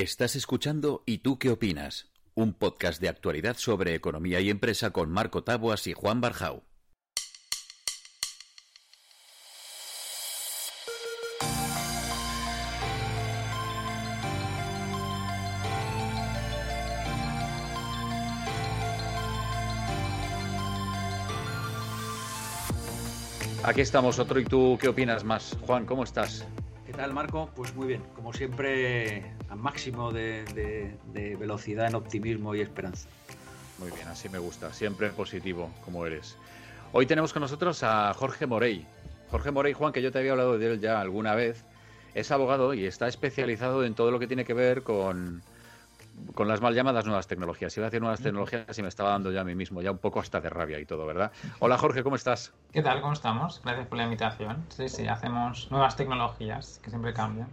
Estás escuchando ¿Y tú qué opinas? Un podcast de actualidad sobre economía y empresa con Marco Taboas y Juan Barjau. Aquí estamos, otro y tú, ¿qué opinas más? Juan, ¿cómo estás? ¿Qué tal, Marco? Pues muy bien, como siempre, al máximo de, velocidad en optimismo y esperanza. Muy bien, así me gusta, siempre positivo, como eres. Hoy tenemos con nosotros a Jorge Morey. Jorge Morey, Juan, que yo te había hablado de él ya alguna vez, es abogado y está especializado en todo lo que tiene que ver con, con las mal llamadas nuevas tecnologías. Iba a decir nuevas tecnologías y me estaba dando ya a mí mismo, ya un poco hasta de rabia y todo, ¿verdad? Hola Jorge, ¿cómo estás? ¿Qué tal? ¿Cómo estamos? Gracias por la invitación. Sí, sí, hacemos nuevas tecnologías que siempre cambian.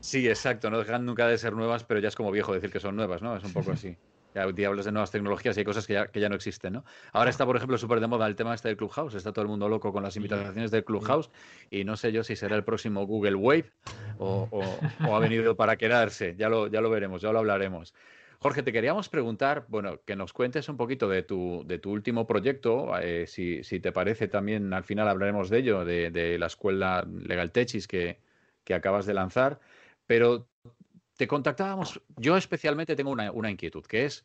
Sí, exacto, no dejan nunca de ser nuevas, pero ya es como viejo decir que son nuevas, ¿no? Es un poco así. Ya hablas de nuevas tecnologías y hay cosas que ya, que ya no existen, ¿no? Ahora está, por ejemplo, súper de moda el tema este del Clubhouse. Está todo el mundo loco con las invitaciones del Clubhouse y no sé yo si será el próximo Google Wave o, o ha venido para quedarse. Ya lo, ya lo veremos, ya lo hablaremos. Jorge, te queríamos preguntar, bueno, que nos cuentes un poquito de tu, de tu último proyecto, eh, si, te parece también, al final hablaremos de ello, de, la escuela Legal Techis que, que, acabas de lanzar, pero te contactábamos, yo especialmente tengo una, una, inquietud, que es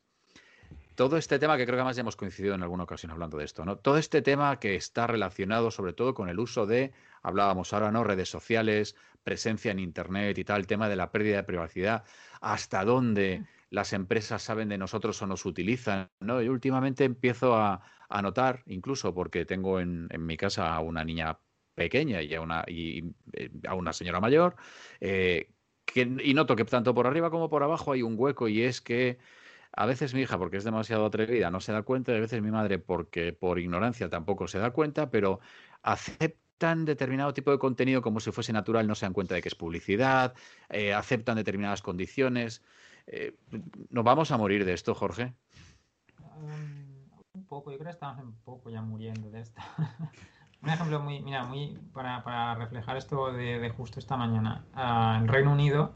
todo este tema que creo que además ya hemos coincidido en alguna ocasión hablando de esto, ¿no? Todo este tema que está relacionado sobre todo con el uso de, hablábamos ahora, ¿no? Redes sociales, presencia en Internet y tal, el tema de la pérdida de privacidad, hasta dónde las empresas saben de nosotros o nos utilizan, ¿no? Y últimamente empiezo a, notar, incluso porque tengo en, mi casa a una niña pequeña y a una, y, eh, a una señora mayor, eh, que, y noto que tanto por arriba como por abajo hay un hueco y es que a veces mi hija, porque es demasiado atrevida, no se da cuenta, y a veces mi madre, porque por ignorancia tampoco se da cuenta, pero aceptan determinado tipo de contenido como si fuese natural, no se dan cuenta de que es publicidad, eh, aceptan determinadas condiciones. Eh, ¿Nos vamos a morir de esto, Jorge? un poco, yo creo que estamos un poco ya muriendo de esto. un ejemplo muy, mira, muy para, reflejar esto de, justo esta mañana. Uh, en Reino Unido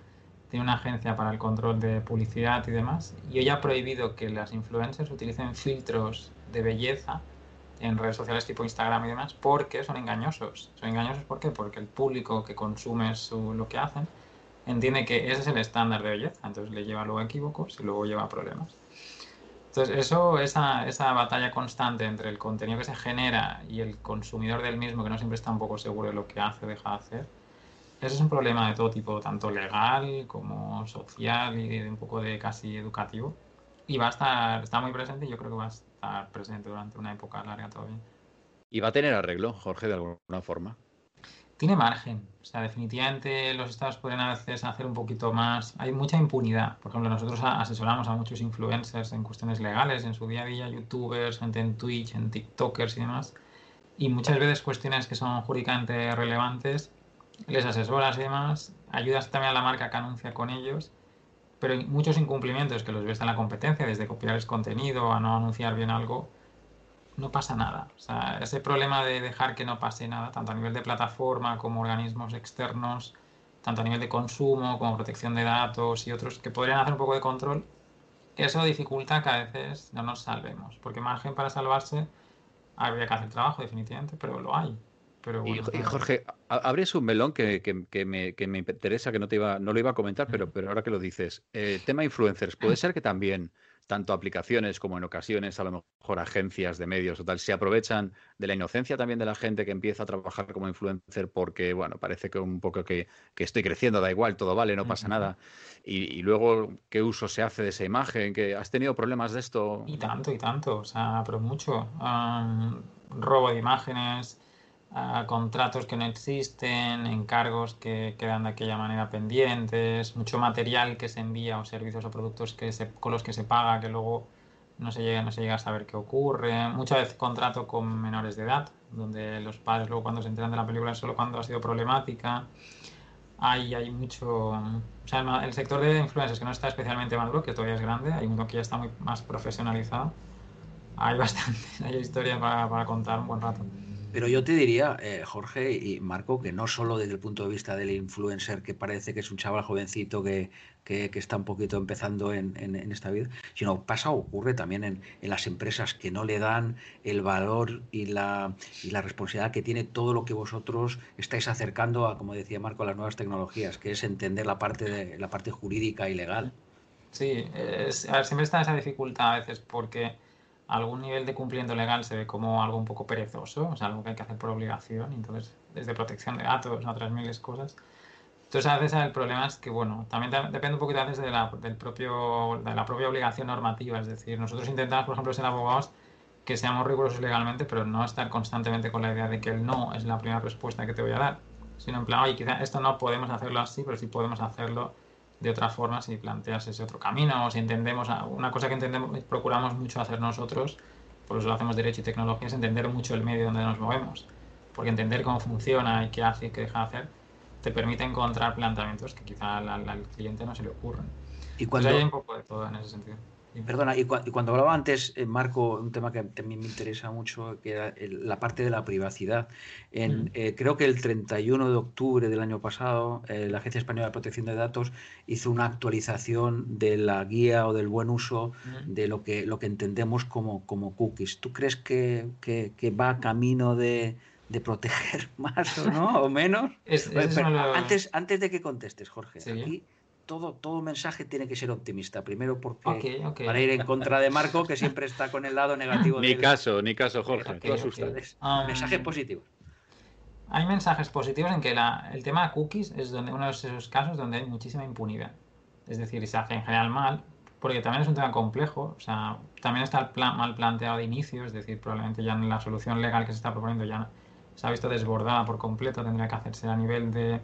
tiene una agencia para el control de publicidad y demás, y hoy ha prohibido que las influencers utilicen filtros de belleza en redes sociales tipo Instagram y demás, porque son engañosos. Son engañosos ¿por qué? Porque el público que consume su, lo que hacen entiende que ese es el estándar de belleza, entonces le lleva luego a equívocos y luego lleva a problemas. Entonces, eso, esa, esa batalla constante entre el contenido que se genera y el consumidor del mismo, que no siempre está un poco seguro de lo que hace o deja de hacer, ese es un problema de todo tipo, tanto legal como social y de un poco de casi educativo. Y va a estar, está muy presente y yo creo que va a estar presente durante una época larga todavía. ¿Y va a tener arreglo, Jorge, de alguna forma? tiene margen. O sea, definitivamente los estados pueden a veces hacer un poquito más. Hay mucha impunidad. Por ejemplo, nosotros asesoramos a muchos influencers en cuestiones legales, en su día a día, youtubers, gente en Twitch, en TikTokers y demás. Y muchas veces cuestiones que son jurídicamente relevantes, les asesoras y demás, ayudas también a la marca que anuncia con ellos. Pero muchos incumplimientos que los ves en la competencia, desde copiar el contenido a no anunciar bien algo, no pasa nada. O sea, ese problema de dejar que no pase nada, tanto a nivel de plataforma como organismos externos, tanto a nivel de consumo como protección de datos y otros que podrían hacer un poco de control, eso dificulta que a veces no nos salvemos. Porque margen para salvarse habría que hacer trabajo, definitivamente, pero lo hay. Pero y, Jorge, abres un melón que, me, interesa, que no, te iba, no lo iba a comentar, pero, pero ahora que lo dices. Eh, tema influencers, puede ser que también tanto aplicaciones como en ocasiones a lo mejor agencias de medios o tal, se aprovechan de la inocencia también de la gente que empieza a trabajar como influencer porque, bueno, parece que un poco que, estoy creciendo, da igual, todo vale, no pasa nada. Y, luego, ¿qué uso se hace de esa imagen? ¿Que ¿Has tenido problemas de esto? Y tanto, y tanto, o sea, pero mucho. robo de imágenes, contratos que no existen, encargos que quedan de aquella manera pendientes, mucho material que se envía o servicios o productos que se, con los que se paga que luego no se llega, no se llega a saber qué ocurre. Muchas veces contrato con menores de edad, donde los padres luego cuando se enteran de la película solo cuando ha sido problemática. Hay, hay mucho... O sea, el, sector de influencers que no está especialmente maduro, que todavía es grande, hay uno que ya está muy más profesionalizado. Hay bastante, hay historia para contar un buen rato. Pero yo te diría, eh, Jorge y Marco, que no solo desde el punto de vista del influencer, que parece que es un chaval jovencito que, que, está un poquito empezando en, en, esta vida, sino pasa o ocurre también en, en, las empresas que no le dan el valor y la, y la responsabilidad que tiene todo lo que vosotros estáis acercando a, como decía Marco, a las nuevas tecnologías, que es entender la parte, de, la parte jurídica y legal. Sí, siempre está esa dificultad a veces porque algún nivel de cumplimiento legal se ve como algo un poco perezoso, o sea, algo que hay que hacer por obligación, entonces desde protección de datos a otras miles cosas. Entonces a veces el problema es que, bueno, también depende un poquito a de la, del propio, de la propia obligación normativa, es decir, nosotros intentamos, por ejemplo, ser abogados que seamos rigurosos legalmente, pero no estar constantemente con la idea de que el no es la primera respuesta que te voy a dar, sino en plan, oye, quizá esto no podemos hacerlo así, pero sí podemos hacerlo de otra forma si planteas ese otro camino o si entendemos, una cosa que entendemos, procuramos mucho hacer nosotros, por eso lo hacemos derecho y tecnología, es entender mucho el medio donde nos movemos, porque entender cómo funciona y qué hace y qué deja de hacer, te permite encontrar planteamientos que quizá al, cliente no se le ocurren. Y cuando... hay un poco de todo en ese sentido. Perdona, y, cuando hablaba antes, eh, Marco, un tema que también me interesa mucho, que era la parte de la privacidad. En, eh, creo que el 31 de octubre del año pasado, eh, la Agencia Española de Protección de Datos hizo una actualización de la guía o del buen uso de lo que, lo que entendemos como, como cookies. ¿Tú crees que, que, va camino de, de proteger más o no o menos. antes, antes de que contestes, Jorge, aquí todo, todo mensaje tiene que ser optimista. Primero porque para ir en contra de Marco, que siempre está con el lado negativo. ni caso, ni caso, Jorge. Tú um, mensajes positivos. Hay mensajes positivos en que la, el tema de cookies es donde, uno de esos casos donde hay muchísima impunidad. Es decir, se hace en general mal, porque también es un tema complejo. O sea, también está el plan, mal planteado de inicio, es decir, probablemente ya en la solución legal que se está proponiendo ya se ha visto desbordada por completo, tendría que hacerse a nivel de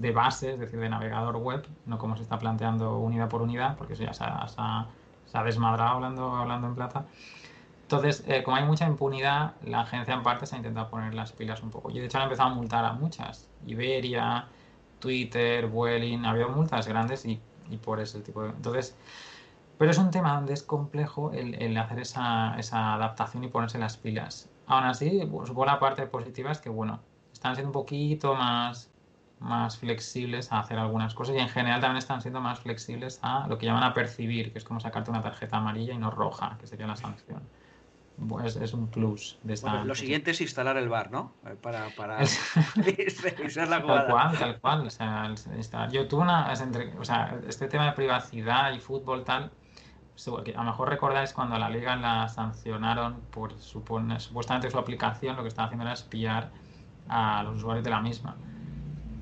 de base, es decir, de navegador web, no como se está planteando unidad por unidad, porque eso ya se ha, desmadrado hablando, hablando en plata. Entonces, eh, como hay mucha impunidad, la agencia en parte se ha intentado poner las pilas un poco. Y de hecho han empezado a multar a muchas. Iberia, Twitter, Vueling, ha habido multas grandes y, por ese tipo de... Entonces, pero es un tema donde es complejo el, hacer esa, esa, adaptación y ponerse las pilas. Aún así, pues, la parte positiva es que, bueno, están siendo un poquito más más flexibles a hacer algunas cosas y en general también están siendo más flexibles a lo que llaman a percibir, que es como sacarte una tarjeta amarilla y no roja, que sería la sanción. Pues es un plus de esta. lo siguiente es instalar el bar, ¿no? Eh, para, para revisar la jugada. Tal cual, tal cual. O sea, yo tuve una. O sea, este tema de privacidad y fútbol, tal. A lo mejor recordáis cuando a la liga la sancionaron por supone, supuestamente su aplicación, lo que estaba haciendo era espiar a los usuarios de la misma.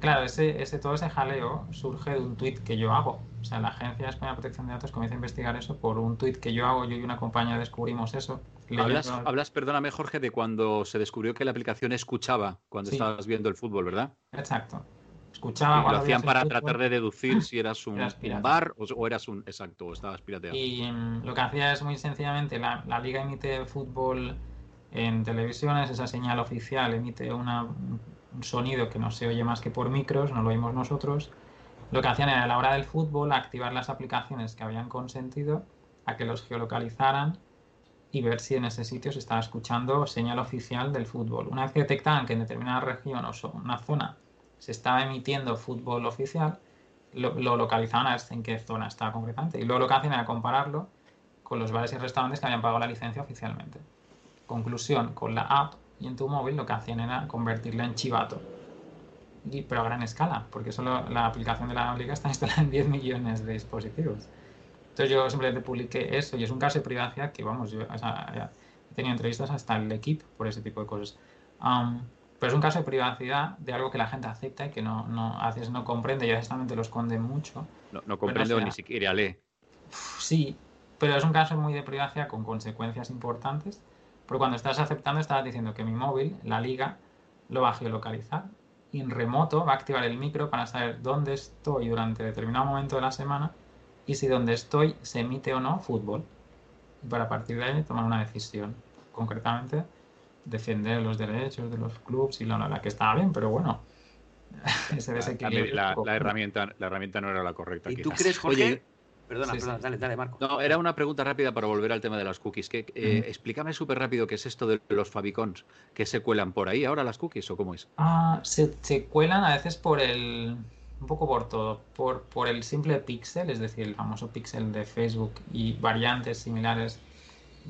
Claro, ese, ese, todo ese jaleo surge de un tuit que yo hago. O sea, la Agencia Española de Protección de Datos comienza a investigar eso por un tuit que yo hago. Yo y una compañía descubrimos eso. Hablas, hablas, perdóname, Jorge, de cuando se descubrió que la aplicación escuchaba cuando estabas viendo el fútbol, ¿verdad? Exacto. Escuchaba. Y lo hacían para tratar de deducir si eras un, bar o, eras un. Exacto, o estabas pirateado. Y mm, lo que hacía es muy sencillamente: la, la liga emite fútbol en televisiones, esa señal oficial emite una un sonido que no se oye más que por micros, no lo oímos nosotros, lo que hacían era a la hora del fútbol activar las aplicaciones que habían consentido a que los geolocalizaran y ver si en ese sitio se estaba escuchando señal oficial del fútbol. Una vez que detectaban que en determinada región o una zona se estaba emitiendo fútbol oficial, lo, localizaban a ver en qué zona estaba concretamente. Y luego lo que hacían era compararlo con los bares y restaurantes que habían pagado la licencia oficialmente. Conclusión, con la app y en tu móvil lo que hacían era convertirla en chivato. Y, pero a gran escala, porque solo la aplicación de la liga está instalada en 10 millones de dispositivos. Entonces yo simplemente publiqué eso y es un caso de privacidad que, vamos, yo he tenido entrevistas hasta el equipo por ese tipo de cosas. pero es un caso de privacidad de algo que la gente acepta y que no, no a veces no comprende y a veces lo esconde mucho. No, no comprende o ni siquiera lee. Sí, pero es un caso muy de privacidad con consecuencias importantes porque cuando estás aceptando, estás diciendo que mi móvil, la liga, lo va a geolocalizar. Y en remoto va a activar el micro para saber dónde estoy durante determinado momento de la semana y si donde estoy se emite o no fútbol. Y para partir de ahí tomar una decisión. Concretamente, defender los derechos de los clubes y la, la que estaba bien, pero bueno. ese desequilibrio. La, la, herramienta, la herramienta no era la correcta. ¿Y tú crees, Jorge? Perdona, perdona, dale, dale, Marco. No, era una pregunta rápida para volver al tema de las cookies. Que, eh, Explícame súper rápido qué es esto de los favicons, que se cuelan por ahí ahora las cookies o cómo es. Ah, se, se cuelan a veces por el, un poco por todo, por, por el simple pixel, es decir, el famoso pixel de Facebook y variantes similares.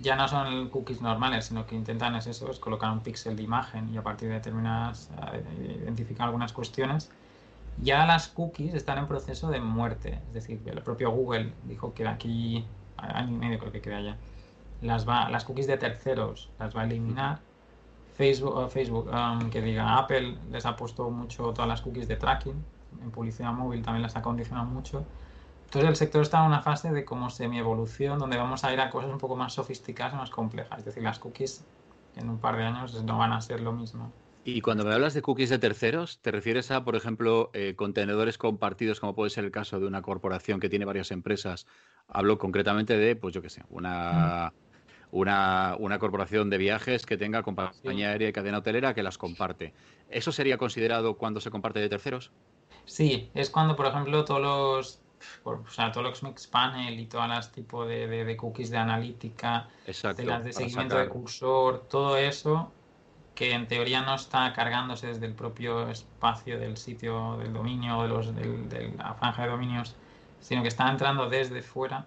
Ya no son cookies normales, sino que intentan es eso, es colocar un píxel de imagen y a partir de determinadas, eh, identificar algunas cuestiones ya las cookies están en proceso de muerte. Es decir, el propio Google dijo que aquí año y medio creo que queda ya. Las, va, las cookies de terceros las va a eliminar. Facebook, Facebook um, que diga Apple les ha puesto mucho todas las cookies de tracking. En publicidad móvil también las ha condicionado mucho. Entonces el sector está en una fase de como semi-evolución donde vamos a ir a cosas un poco más sofisticadas más complejas. Es decir, las cookies en un par de años no van a ser lo mismo. Y cuando me hablas de cookies de terceros, ¿te refieres a, por ejemplo, eh, contenedores compartidos, como puede ser el caso de una corporación que tiene varias empresas? Hablo concretamente de, pues yo qué sé, una, una, una, corporación de viajes que tenga compañía aérea y cadena hotelera que las comparte. ¿Eso sería considerado cuando se comparte de terceros? Sí, es cuando, por ejemplo, todos los o sea, todo lo que es Mixpanel y todas las tipos de, de, cookies de analítica, de las de seguimiento de cursor, todo eso que en teoría no está cargándose desde el propio espacio del sitio del dominio o de, los, de la franja de dominios, sino que está entrando desde fuera.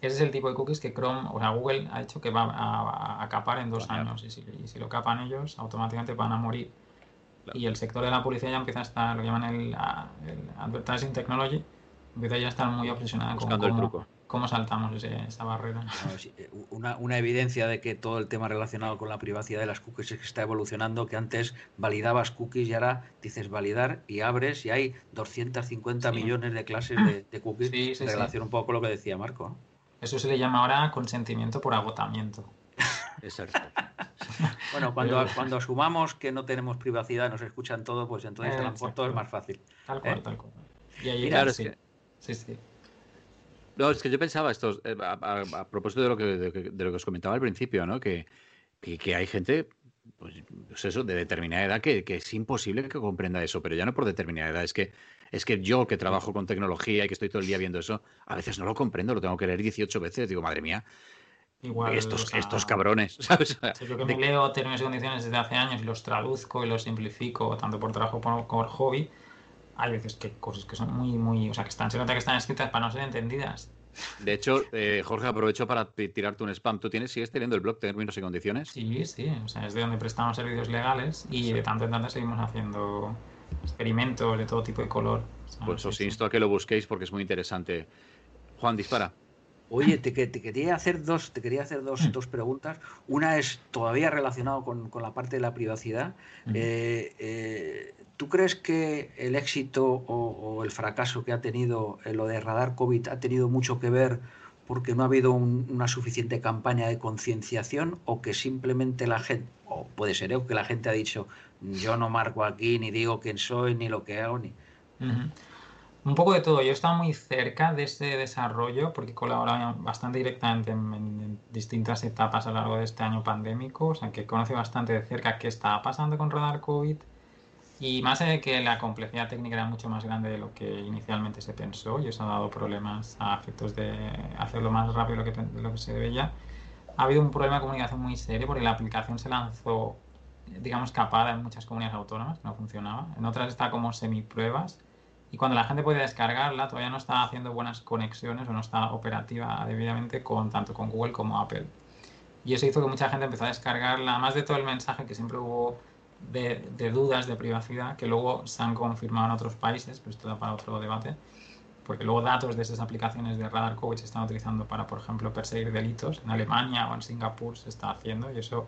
Ese es el tipo de cookies que Chrome, o sea, Google ha hecho que va a, capar en dos años. Y si, y si, lo capan ellos, automáticamente van a morir. Y el sector de la publicidad ya empieza a estar, lo llaman el, el Advertising Technology, empieza ya a estar muy obsesionado con cómo, el truco cómo saltamos esa barrera. Eh, una, una, evidencia de que todo el tema relacionado con la privacidad de las cookies es que está evolucionando, que antes validabas cookies y ahora dices validar y abres y hay 250 millones de clases de, cookies en relación un poco con lo que decía Marco. Eso se le llama ahora consentimiento por agotamiento. Exacto. bueno, cuando, cuando asumamos que no tenemos privacidad, nos escuchan todo, pues entonces lo todo es más fácil. Tal cual, ¿eh? tal cual. Y ahí claro, sí. Sí, sí. No, es que yo pensaba esto, eh, a, propósito de lo, que, de, lo que os comentaba al principio, ¿no? Que, que, hay gente, pues, pues, eso, de determinada edad que, que, es imposible que comprenda eso, pero ya no por determinada edad, es que, es que yo que trabajo con tecnología y que estoy todo el día viendo eso, a veces no lo comprendo, lo tengo que leer 18 veces, digo, madre mía, Igual, estos, estos cabrones, ¿sabes? Si yo que me leo términos y condiciones desde hace años y los traduzco y los simplifico, tanto por trabajo como por hobby, hay veces que cosas que son muy, muy, o sea, que están, se nota que están escritas para no ser entendidas. De hecho, eh, Jorge, aprovecho para tirarte un spam. ¿Tú tienes, sigues teniendo el blog Términos y Condiciones? Sí, sí. O sea, es de donde prestamos servicios legales y de tanto en tanto seguimos haciendo experimentos de todo tipo de color. Pues os insto a que lo busquéis porque es muy interesante. Juan, dispara. Oye, te, te, quería hacer dos, te quería hacer dos, dos preguntas. Una es todavía relacionado con, con la parte de la privacidad. eh, eh, ¿Tú crees que el éxito o, el fracaso que ha tenido lo de radar COVID ha tenido mucho que ver porque no ha habido una suficiente campaña de concienciación o que simplemente la gente, o puede ser ¿eh? que la gente ha dicho, yo no marco aquí, ni digo quién soy, ni lo que hago, ni... Un poco de todo. Yo he estado muy cerca de ese desarrollo porque colaborado bastante directamente en, distintas etapas a lo largo de este año pandémico, o sea que conoce bastante de cerca qué estaba pasando con Radar COVID y más de que la complejidad técnica era mucho más grande de lo que inicialmente se pensó y eso ha dado problemas a efectos de hacerlo más rápido de lo que, lo que se debía. Ha habido un problema de comunicación muy serio porque la aplicación se lanzó, digamos, capada en muchas comunidades autónomas, no funcionaba. En otras está como semi-pruebas. Y cuando la gente puede descargarla, todavía no está haciendo buenas conexiones o no está operativa debidamente con tanto con Google como Apple. Y eso hizo que mucha gente empezó a descargarla, más de todo el mensaje que siempre hubo de, dudas de privacidad que luego se han confirmado en otros países, pero esto da para otro debate, porque luego datos de esas aplicaciones de radar COVID se están utilizando para, por ejemplo, perseguir delitos. En Alemania o en Singapur se está haciendo y eso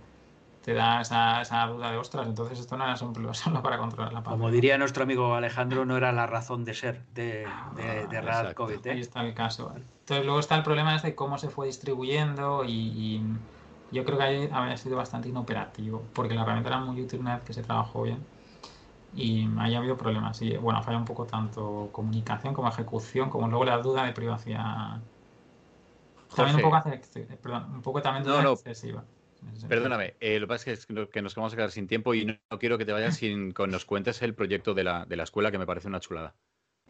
te da esa, esa duda de ostras, entonces esto no era solo para controlar la pandemia. Como diría nuestro amigo Alejandro, no era la razón de ser de, de, radar COVID. ¿eh? Ahí está el caso. Entonces luego está el problema de cómo se fue distribuyendo y yo creo que ahí habría sido bastante inoperativo, porque la herramienta era muy útil una vez que se trabajó bien. Y ahí ha habido problemas. Y bueno, falla un poco tanto comunicación como ejecución, como luego la duda de privacidad. También un poco, perdón, un poco también duda no, excesiva. Perdóname, eh, lo que pasa es que, nos vamos a quedar sin tiempo y no, quiero que te vayas sin que nos cuentes el proyecto de la, de la escuela que me parece una chulada.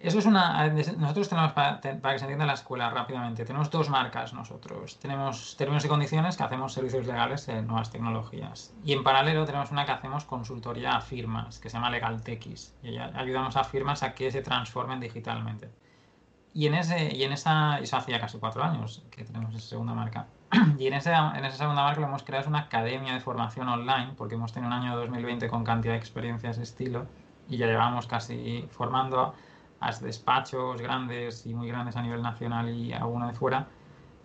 Eso es una. Nosotros tenemos, para, que se entienda la escuela rápidamente, tenemos dos marcas nosotros. Tenemos términos y condiciones que hacemos servicios legales en nuevas tecnologías. Y en paralelo tenemos una que hacemos consultoría a firmas, que se llama LegalTechis. Y ayudamos a firmas a que se transformen digitalmente. Y en, ese, y en esa. Eso hacía casi cuatro años que tenemos esa segunda marca. Y en esa, en esa segunda marca lo hemos creado es una academia de formación online, porque hemos tenido un año 2020 con cantidad de experiencias de estilo y ya llevamos casi formando a despachos grandes y muy grandes a nivel nacional y alguno de fuera,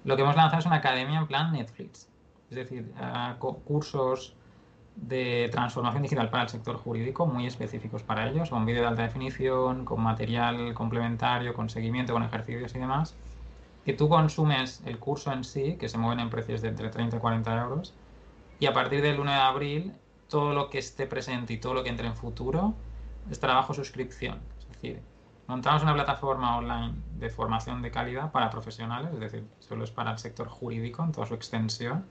lo que hemos lanzado es una academia en plan Netflix. Es decir, eh, cursos de transformación digital para el sector jurídico muy específicos para ellos, con vídeo de alta definición, con material complementario, con seguimiento, con ejercicios y demás, que tú consumes el curso en sí, que se mueven en precios de entre 30 y 40 euros, y a partir del 1 de abril, todo lo que esté presente y todo lo que entre en futuro estará bajo suscripción. Es decir, Montamos una plataforma online de formación de calidad para profesionales, es decir, solo es para el sector jurídico en toda su extensión,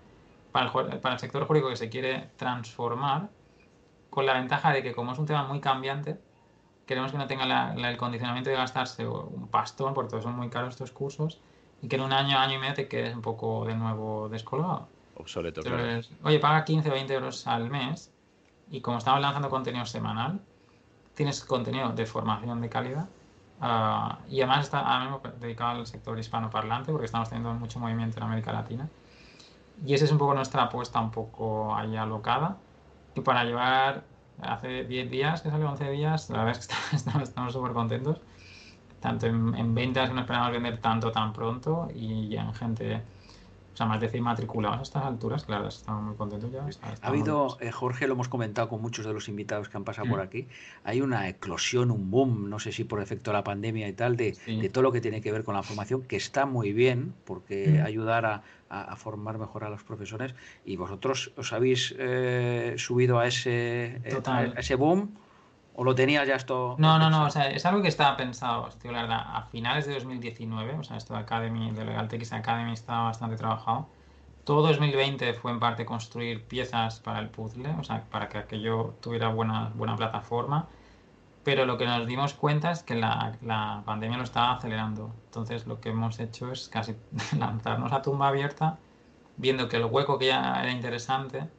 para el, para el sector jurídico que se quiere transformar, con la ventaja de que como es un tema muy cambiante, queremos que no tenga el condicionamiento de gastarse un pastón, porque son muy caros estos cursos, y que en un año, año y medio te quedes un poco de nuevo descolgado. Obsoleto, Oye, paga 15 o 20 euros al mes, y como estamos lanzando contenido semanal, tienes contenido de formación de calidad Ah, y además está ahora mismo dedicado al sector hispanoparlante porque estamos teniendo mucho movimiento en América Latina. Y esa es un poco nuestra apuesta un poco ahí alocada. Y para llevar, hace 10 días que salió, 11 días, la verdad es que estamos súper contentos. Tanto en, en ventas, que no esperamos vender tanto tan pronto, y en gente o sea, más decir matriculados a estas alturas, claro, estamos muy contentos ya. ha habido, eh, Jorge, lo hemos comentado con muchos de los invitados que han pasado por mm. aquí, hay una eclosión, un boom, no sé si por efecto de la pandemia y tal, de, todo lo que tiene que ver con la formación, que está muy bien, porque mm. ayudar a, formar mejor a los profesores, y vosotros os habéis eh, subido a ese, eh, a ese boom. ¿O lo tenía ya esto? No, no, no, o sea, es algo que estaba pensado, la verdad, a finales de 2019, o sea, esto de Academy, de LegalTX Academy estaba bastante trabajado. Todo 2020 fue en parte construir piezas para el puzzle, o sea, para que aquello tuviera buena, buena plataforma. Pero lo que nos dimos cuenta es que la, la pandemia lo estaba acelerando. Entonces lo que hemos hecho es casi lanzarnos a tumba abierta, viendo que el hueco que ya era interesante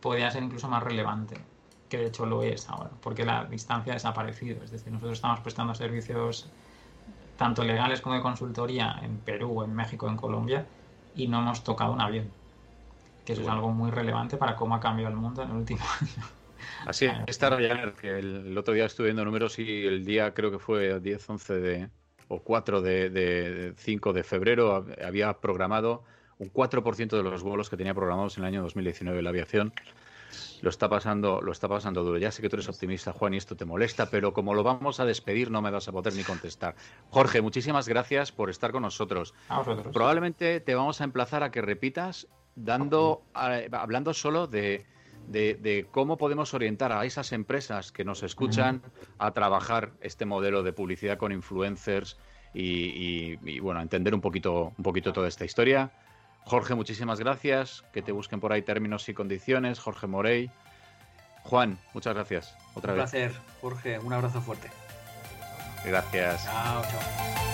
podía ser incluso más relevante que de hecho lo es ahora, porque la distancia ha desaparecido. Es decir, nosotros estamos prestando servicios tanto legales como de consultoría en Perú, en México, en Colombia, y no hemos tocado un avión. Que eso es algo muy relevante para cómo ha cambiado el mundo en el último año. Así es, esta que el, otro día estuve viendo números y el día creo que fue 10, 11 de, o 4 de, de 5 de febrero había programado un 4% de los vuelos que tenía programados en el año 2019 la aviación lo está pasando, lo está pasando duro. Ya sé que tú eres optimista, Juan, y esto te molesta, pero como lo vamos a despedir, no me vas a poder ni contestar. Jorge, muchísimas gracias por estar con nosotros. Probablemente te vamos a emplazar a que repitas, dando, hablando solo de, cómo podemos orientar a esas empresas que nos escuchan a trabajar este modelo de publicidad con influencers y, y bueno, entender un poquito, un poquito toda esta historia. Jorge, muchísimas gracias. Que te busquen por ahí términos y condiciones. Jorge Morey. Juan, muchas gracias. Otra Un placer, Jorge. Un abrazo fuerte. Gracias. Chao, chao.